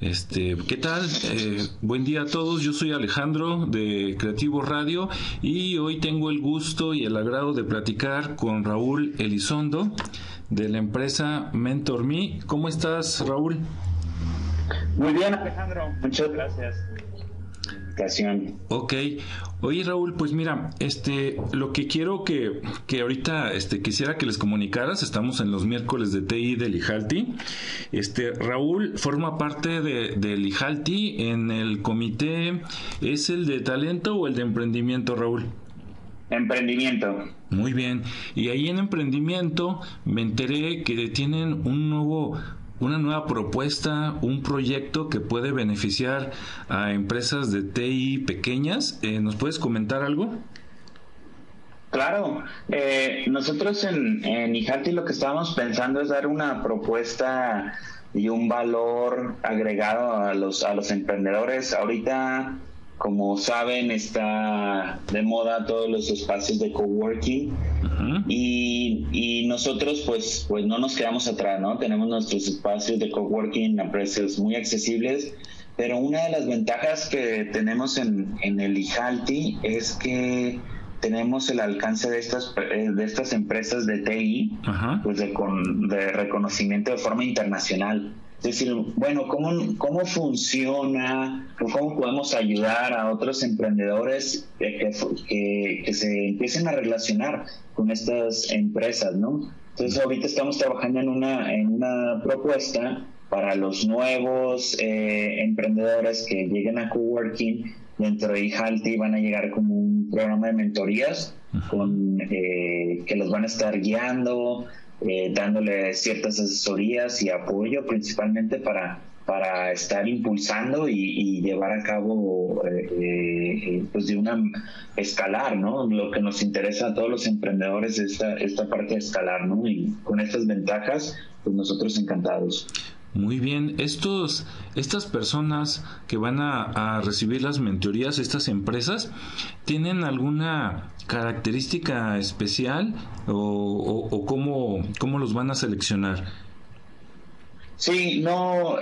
Este, ¿qué tal? Eh, buen día a todos. Yo soy Alejandro de Creativo Radio y hoy tengo el gusto y el agrado de platicar con Raúl Elizondo de la empresa Mentor Me. ¿Cómo estás, Raúl? Muy bien, Alejandro. Muchas gracias. Ok. Oye, Raúl, pues mira, este, lo que quiero que, que ahorita, este, quisiera que les comunicaras, estamos en los miércoles de TI del IJALTI. Este, Raúl forma parte de, del IJALTI en el comité, ¿es el de talento o el de emprendimiento, Raúl? Emprendimiento. Muy bien. Y ahí en emprendimiento me enteré que tienen un nuevo una nueva propuesta, un proyecto que puede beneficiar a empresas de TI pequeñas. Eh, ¿Nos puedes comentar algo? Claro, eh, nosotros en, en IJATI lo que estábamos pensando es dar una propuesta y un valor agregado a los, a los emprendedores. Ahorita como saben, está de moda todos los espacios de coworking. Y, y, nosotros pues, pues no nos quedamos atrás, ¿no? Tenemos nuestros espacios de coworking a precios muy accesibles, pero una de las ventajas que tenemos en, en el IJALTI es que tenemos el alcance de estas de estas empresas de TI pues de, con, de reconocimiento de forma internacional decir, bueno, ¿cómo, cómo funciona? ¿Cómo podemos ayudar a otros emprendedores que, que, se empiecen a relacionar con estas empresas, ¿no? Entonces ahorita estamos trabajando en una, en una propuesta para los nuevos eh, emprendedores que lleguen a coworking dentro de Ihalti van a llegar como un programa de mentorías con eh, que los van a estar guiando eh, dándole ciertas asesorías y apoyo principalmente para, para estar impulsando y, llevar a cabo eh, eh, pues de una escalar, ¿no? Lo que nos interesa a todos los emprendedores es esta, esta parte de escalar, ¿no? Y con estas ventajas, pues nosotros encantados. Muy bien, estos, estas personas que van a, recibir las mentorías, estas empresas, ¿tienen alguna característica especial o, o, cómo, los van a seleccionar? Sí, no,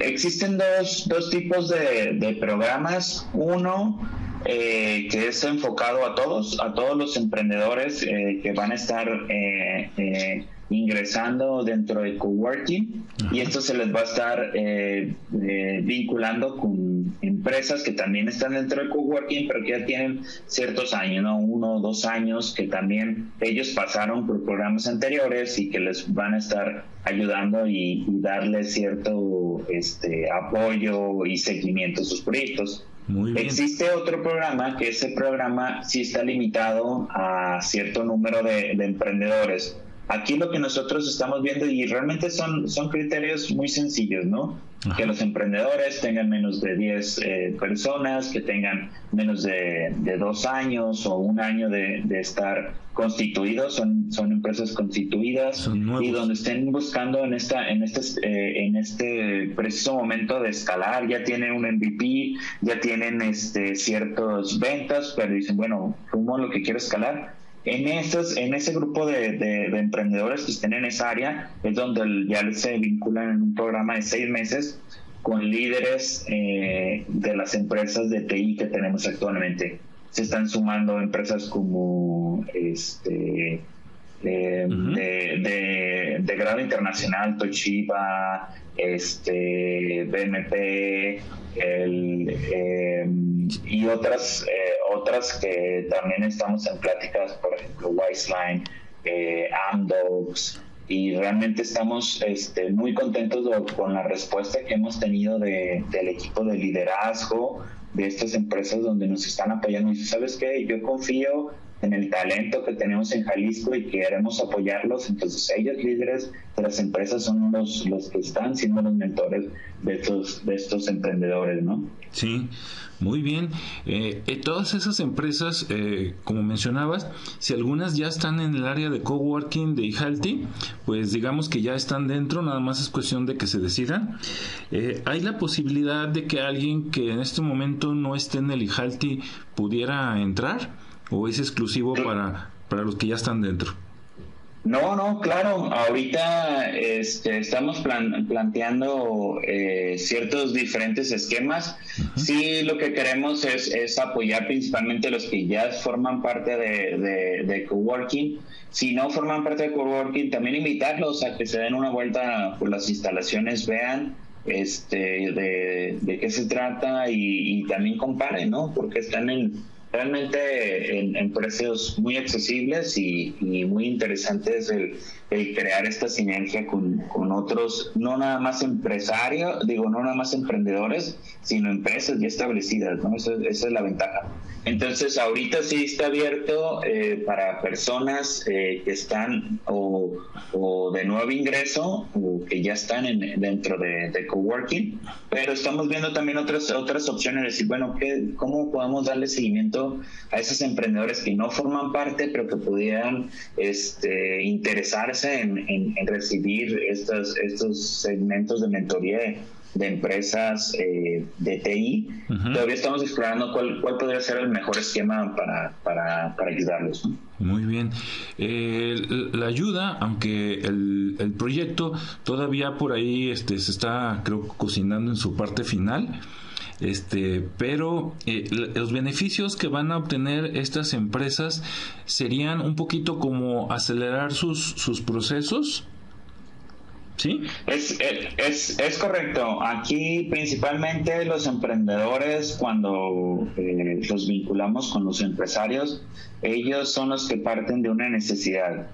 existen dos, dos tipos de, programas. Uno eh, que es enfocado a todos, a todos los emprendedores eh, que van a estar eh, ingresando dentro de coworking y esto se les va a estar eh, eh, vinculando con empresas que también están dentro de coworking pero que ya tienen ciertos años, ¿no? uno o dos años que también ellos pasaron por programas anteriores y que les van a estar ayudando y, y darles cierto este, apoyo y seguimiento a sus proyectos. Existe otro programa que ese programa sí está limitado a cierto número de emprendedores Aquí lo que nosotros estamos viendo, y realmente son, son criterios muy sencillos, ¿no? Que los emprendedores tengan menos de 10 eh, personas, que tengan menos de, dos años o un año de, estar constituidos, son, son empresas constituidas y donde estén buscando en esta en este eh, en este preciso momento de escalar, ya tienen un MVP, ya tienen este ciertas ventas, pero dicen, bueno, ¿cómo lo que quiero escalar? En, esos, en ese grupo de, emprendedores que estén en esa área es donde ya se vinculan en un programa de seis meses con líderes eh, de las empresas de TI que tenemos actualmente. Se están sumando empresas como este de, de, grado internacional, Toshiba, este, BMP, el, em, y otras, eh, otras que también estamos en pláticas, por ejemplo, Wiseline, eh, Amdocs, y realmente estamos este, muy contentos con la respuesta que hemos tenido de, del equipo de liderazgo de estas empresas donde nos están apoyando. Y sabes qué, yo confío en el talento que tenemos en Jalisco y queremos apoyarlos. Entonces ellos líderes de las empresas son los, los que están siendo los mentores de estos, de estos emprendedores, ¿no? Sí, muy bien. Eh, eh, todas esas empresas, eh, como mencionabas, si algunas ya están en el área de coworking de Ihalti, pues digamos que ya están dentro, nada más es cuestión de que se decidan. ¿Hay la posibilidad de que alguien que en este momento no esté en el Ihalti pudiera entrar? ¿O es exclusivo para, para los que ya están dentro? No, no, claro. Ahorita este, estamos planteando eh, ciertos diferentes esquemas. Sí, lo que queremos es, apoyar principalmente a los que ya forman parte de, de, coworking. Si no forman parte de coworking, también invitarlos a que se den una vuelta por las instalaciones, vean este, de, qué se trata y, y también comparen, ¿no? Porque están en realmente en, precios muy accesibles y, muy interesantes el, crear esta sinergia con, otros, no nada más empresarios, digo, no nada más emprendedores, sino empresas ya establecidas, ¿no? esa es la ventaja. Entonces, ahorita sí está abierto eh, para personas eh, que están o, de nuevo ingreso o que ya están en, dentro de, coworking, pero estamos viendo también otras otras opciones, decir, bueno, ¿qué, ¿cómo podemos darle seguimiento a esos emprendedores que no forman parte, pero que pudieran este, interesarse en, en recibir estos, estos segmentos de mentoría? De empresas eh, de TI. Todavía estamos explorando cuál, cuál podría ser el mejor esquema para, para, para ayudarlos. Muy bien. Eh, la ayuda, aunque el, el, proyecto todavía por ahí este, se está, creo, cocinando en su parte final. Este, pero eh, los beneficios que van a obtener estas empresas serían un poquito como acelerar sus, sus procesos ¿Sí? Es, es, es, correcto. Aquí principalmente los emprendedores, cuando eh, los vinculamos con los empresarios, ellos son los que parten de una necesidad.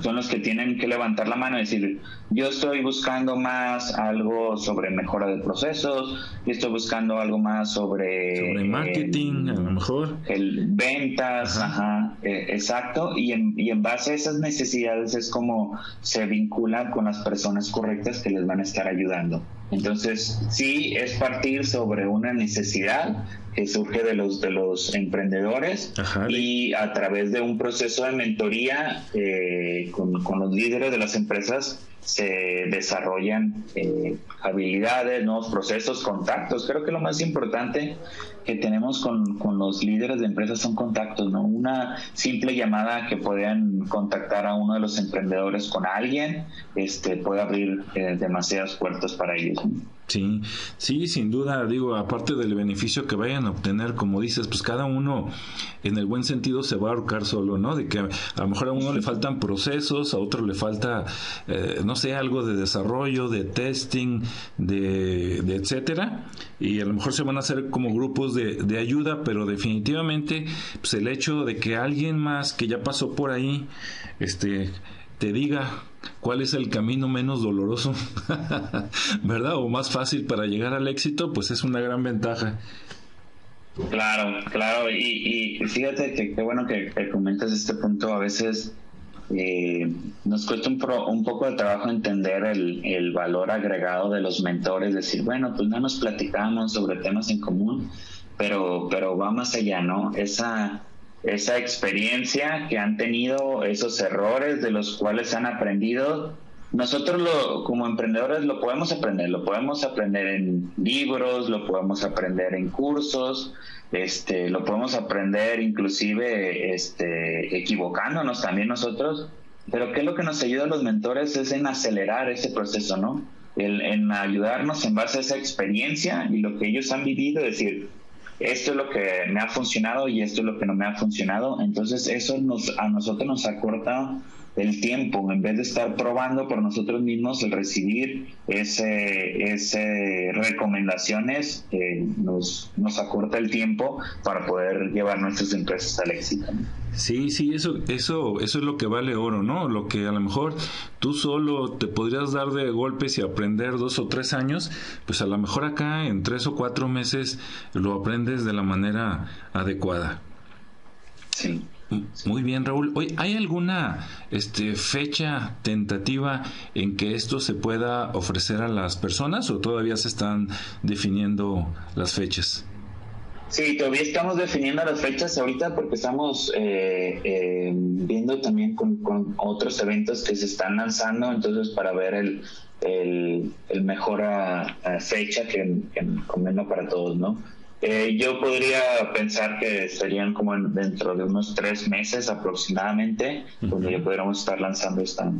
Son los que tienen que levantar la mano y decir, yo estoy buscando más algo sobre mejora de procesos, yo estoy buscando algo más sobre... Sobre marketing, a lo mejor. El, ventas, ajá, eh, exacto. Y en, y en base a esas necesidades es como se vinculan con las personas correctas que les van a estar ayudando. Entonces, sí, es partir sobre una necesidad que surge de los de los emprendedores y a través de un proceso de mentoría eh, con, los líderes de las empresas se desarrollan eh, habilidades, nuevos procesos, contactos. Creo que lo más importante que tenemos con, con, los líderes de empresas son contactos, ¿no? Una simple llamada que puedan contactar a uno de los emprendedores con alguien, este, puede abrir eh, demasiadas puertas para ellos. Sí, sí, sin duda, digo, aparte del beneficio que vayan a obtener, como dices, pues cada uno en el buen sentido se va a ahorcar solo, ¿no? De que a, lo mejor a uno le faltan procesos, a otro le falta, eh, no sé, algo de desarrollo, de testing, de, de, etcétera, y a lo mejor se van a hacer como grupos de, de ayuda, pero definitivamente, pues el hecho de que alguien más que ya pasó por ahí, este, te diga cuál es el camino menos doloroso, ¿verdad? O más fácil para llegar al éxito, pues es una gran ventaja. Claro, claro, y, fíjate que qué bueno que, comentas este punto. A veces eh, nos cuesta un, un, poco de trabajo entender el, el, valor agregado de los mentores, decir, bueno, pues no nos platicamos sobre temas en común, pero, pero va más allá, ¿no? Esa esa experiencia que han tenido, esos errores de los cuales han aprendido. Nosotros lo, como emprendedores lo podemos aprender, lo podemos aprender en libros, lo podemos aprender en cursos, este, lo podemos aprender inclusive este, equivocándonos también nosotros, pero ¿qué es lo que nos ayuda a los mentores? Es en acelerar ese proceso, ¿no? en ayudarnos en base a esa experiencia y lo que ellos han vivido, decir, esto es lo que me ha funcionado y esto es lo que no me ha funcionado. Entonces eso nos, a nosotros nos acorta el tiempo, en vez de estar probando por nosotros mismos, el recibir ese, ese recomendaciones eh, nos, nos acorta el tiempo para poder llevar nuestras empresas al éxito. Sí, sí, eso, eso, eso es lo que vale oro, ¿no? Lo que a lo mejor tú solo te podrías dar de golpes y aprender dos o tres años, pues a lo mejor acá en tres o cuatro meses lo aprendes de la manera adecuada. Sí. Muy bien, Raúl. Hoy, ¿hay alguna este, fecha tentativa en que esto se pueda ofrecer a las personas o todavía se están definiendo las fechas? Sí, todavía estamos definiendo las fechas ahorita porque estamos eh, eh, viendo también con, otros eventos que se están lanzando, entonces para ver el, el, mejor ah, ah, fecha que, que convenga para todos, ¿no? Eh, yo podría pensar que estarían como dentro de unos tres meses aproximadamente, donde ya podríamos estar lanzando esta,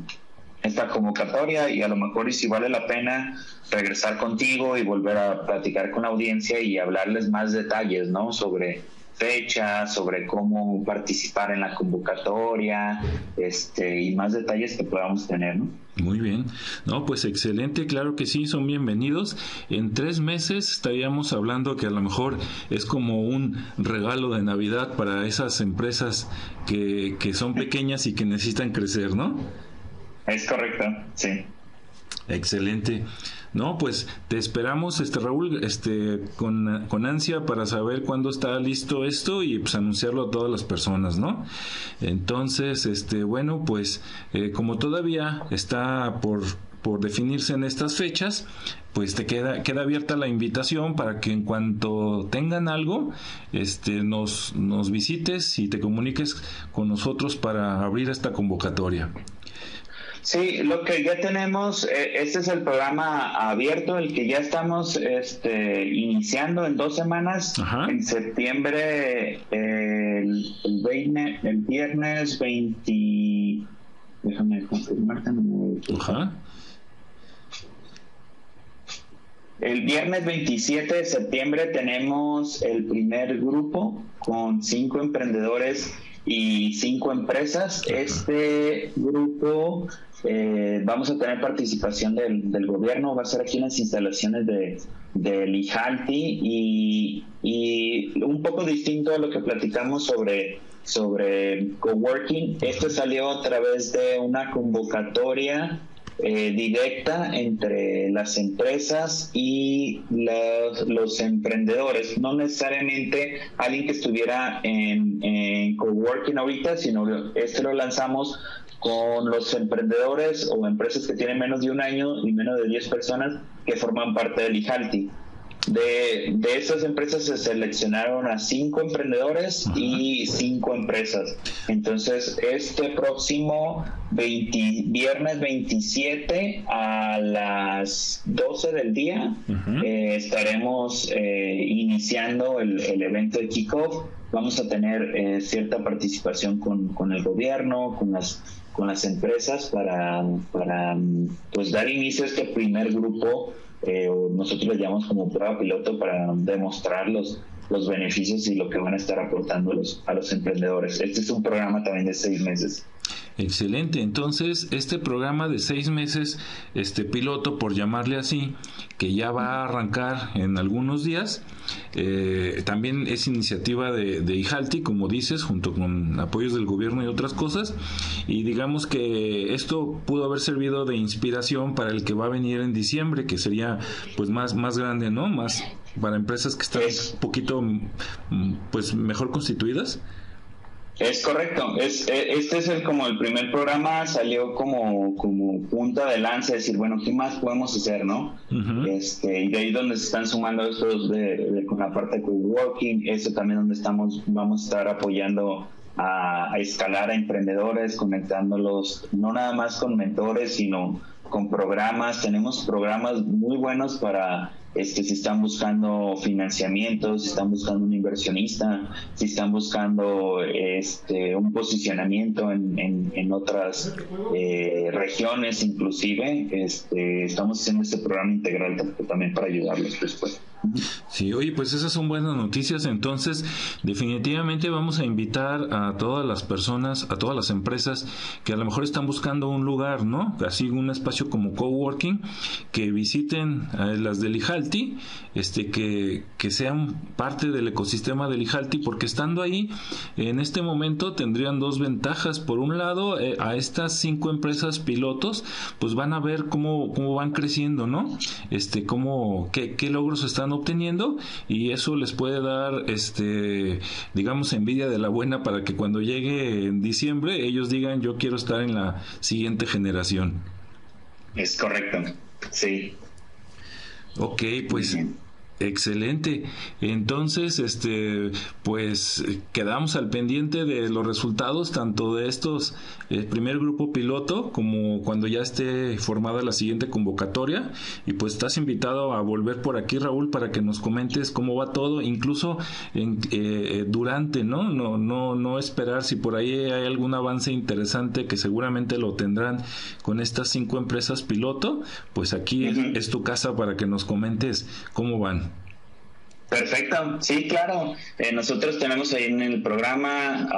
esta convocatoria y a lo mejor y si vale la pena regresar contigo y volver a platicar con la audiencia y hablarles más detalles, ¿no? Sobre fecha, sobre cómo participar en la convocatoria, este, y más detalles que podamos tener, ¿no? Muy bien, no, pues excelente, claro que sí, son bienvenidos. En tres meses estaríamos hablando que a lo mejor es como un regalo de Navidad para esas empresas que, que son pequeñas y que necesitan crecer, ¿no? Es correcto, sí. Excelente. No, pues te esperamos, este Raúl, este con, con, ansia para saber cuándo está listo esto y pues anunciarlo a todas las personas, ¿no? Entonces, este, bueno, pues eh, como todavía está por por definirse en estas fechas, pues te queda, queda abierta la invitación para que en cuanto tengan algo, este, nos, nos visites y te comuniques con nosotros para abrir esta convocatoria. Sí, lo que ya tenemos, eh, este es el programa abierto, el que ya estamos este, iniciando en dos semanas, en septiembre, el, el, viernes 20, déjame confirmarte. Ajá. El viernes 27 de septiembre tenemos el primer grupo con cinco emprendedores y cinco empresas. Este grupo eh, vamos a tener participación del, gobierno, va a ser aquí en las instalaciones de, del IJALTI y, y, un poco distinto a lo que platicamos sobre, sobre coworking. Esto salió a través de una convocatoria eh, directa entre las empresas y los, los, emprendedores, no necesariamente alguien que estuviera en, en coworking ahorita, sino este lo lanzamos con los emprendedores o empresas que tienen menos de un año y menos de 10 personas que forman parte del IJALTI. De, de esas empresas se seleccionaron a cinco emprendedores y cinco empresas. Entonces, este próximo viernes 27 a las 12 del día eh, estaremos eh, iniciando el, el evento de kickoff. Vamos a tener eh, cierta participación con, con, el gobierno, con las, con las empresas para, para pues, dar inicio a este primer grupo, eh, nosotros le llamamos como prueba piloto para demostrar los, los beneficios y lo que van a estar aportando los, a los emprendedores. Este es un programa también de seis meses. Excelente. Entonces, este programa de seis meses, este piloto, por llamarle así, que ya va a arrancar en algunos días, eh, también es iniciativa de, de IJALTI, como dices, junto con apoyos del gobierno y otras cosas. Y digamos que esto pudo haber servido de inspiración para el que va a venir en diciembre, que sería pues más, más grande, ¿no? Más para empresas que están un poquito mm, pues mejor constituidas. Es correcto, es, e, este es el, como el primer programa, salió como, como punta de lanza, decir, bueno, ¿qué más podemos hacer, no? este, y de ahí donde se están sumando estos de, con la parte de coworking, eso también donde estamos, vamos a estar apoyando a, a escalar a emprendedores, conectándolos, no nada más con mentores, sino con programas, tenemos programas muy buenos para este, si están buscando financiamiento, si están buscando un inversionista, si están buscando este, un posicionamiento en, en, otras eh, regiones inclusive, este, estamos haciendo este programa integral también para ayudarlos después. Sí, oye, pues esas son buenas noticias. Entonces, definitivamente vamos a invitar a todas las personas, a todas las empresas que a lo mejor están buscando un lugar, ¿no? Así un espacio como coworking, que visiten las del IJALTI, este, que, que sean parte del ecosistema del IJALTI, porque estando ahí, en este momento tendrían dos ventajas. Por un lado, eh, a estas cinco empresas pilotos, pues van a ver cómo, cómo van creciendo, ¿no? Este, cómo, qué, qué logros están obteniendo y eso les puede dar, este, digamos, envidia de la buena para que cuando llegue en diciembre ellos digan yo quiero estar en la siguiente generación. Es correcto, sí. Ok, pues Excelente. Entonces, este, pues quedamos al pendiente de los resultados tanto de estos el primer grupo piloto como cuando ya esté formada la siguiente convocatoria y pues estás invitado a volver por aquí Raúl para que nos comentes cómo va todo, incluso en, eh, durante, ¿no? No no no esperar si por ahí hay algún avance interesante que seguramente lo tendrán con estas cinco empresas piloto, pues aquí es tu casa para que nos comentes cómo van. Perfecto, sí, claro. Eh, nosotros tenemos ahí en el programa,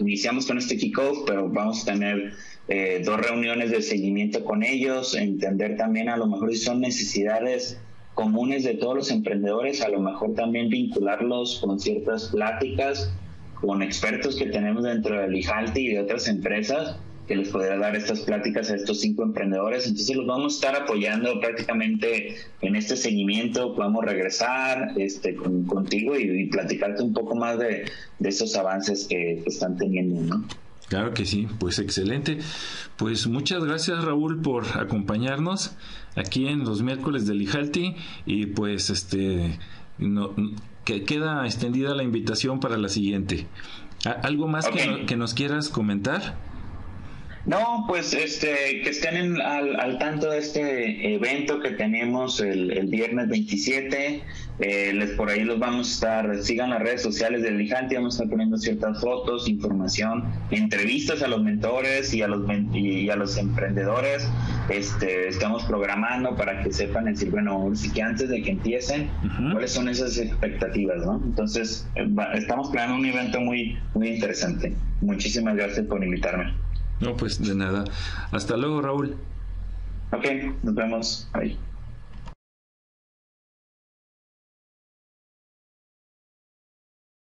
iniciamos con este kickoff, pero vamos a tener eh, dos reuniones de seguimiento con ellos, entender también a lo mejor si son necesidades comunes de todos los emprendedores, a lo mejor también vincularlos con ciertas pláticas, con expertos que tenemos dentro del IJALTI y de otras empresas que les podrá dar estas pláticas a estos cinco emprendedores. Entonces los vamos a estar apoyando prácticamente en este seguimiento. Podemos regresar este, contigo y, platicarte un poco más de, de esos avances que, están teniendo, ¿no? Claro que sí, pues excelente. Pues muchas gracias Raúl por acompañarnos aquí en los miércoles del IJALTI y pues este no, que queda extendida la invitación para la siguiente. ¿Algo más que, que nos quieras comentar? No, pues este, que estén al, tanto de este evento que tenemos el, viernes 27. Eh, les, por ahí los vamos a estar, sigan las redes sociales del Lijante, vamos a estar poniendo ciertas fotos, información, entrevistas a los mentores y a los, y a los emprendedores. Este, estamos programando para que sepan decir, bueno, sí que antes de que empiecen, cuáles son esas expectativas, ¿no? Entonces, eh, estamos planeando un evento muy, muy interesante. Muchísimas gracias por invitarme. No, pues de nada. Hasta luego, Raúl. Ok, nos vemos. Ahí.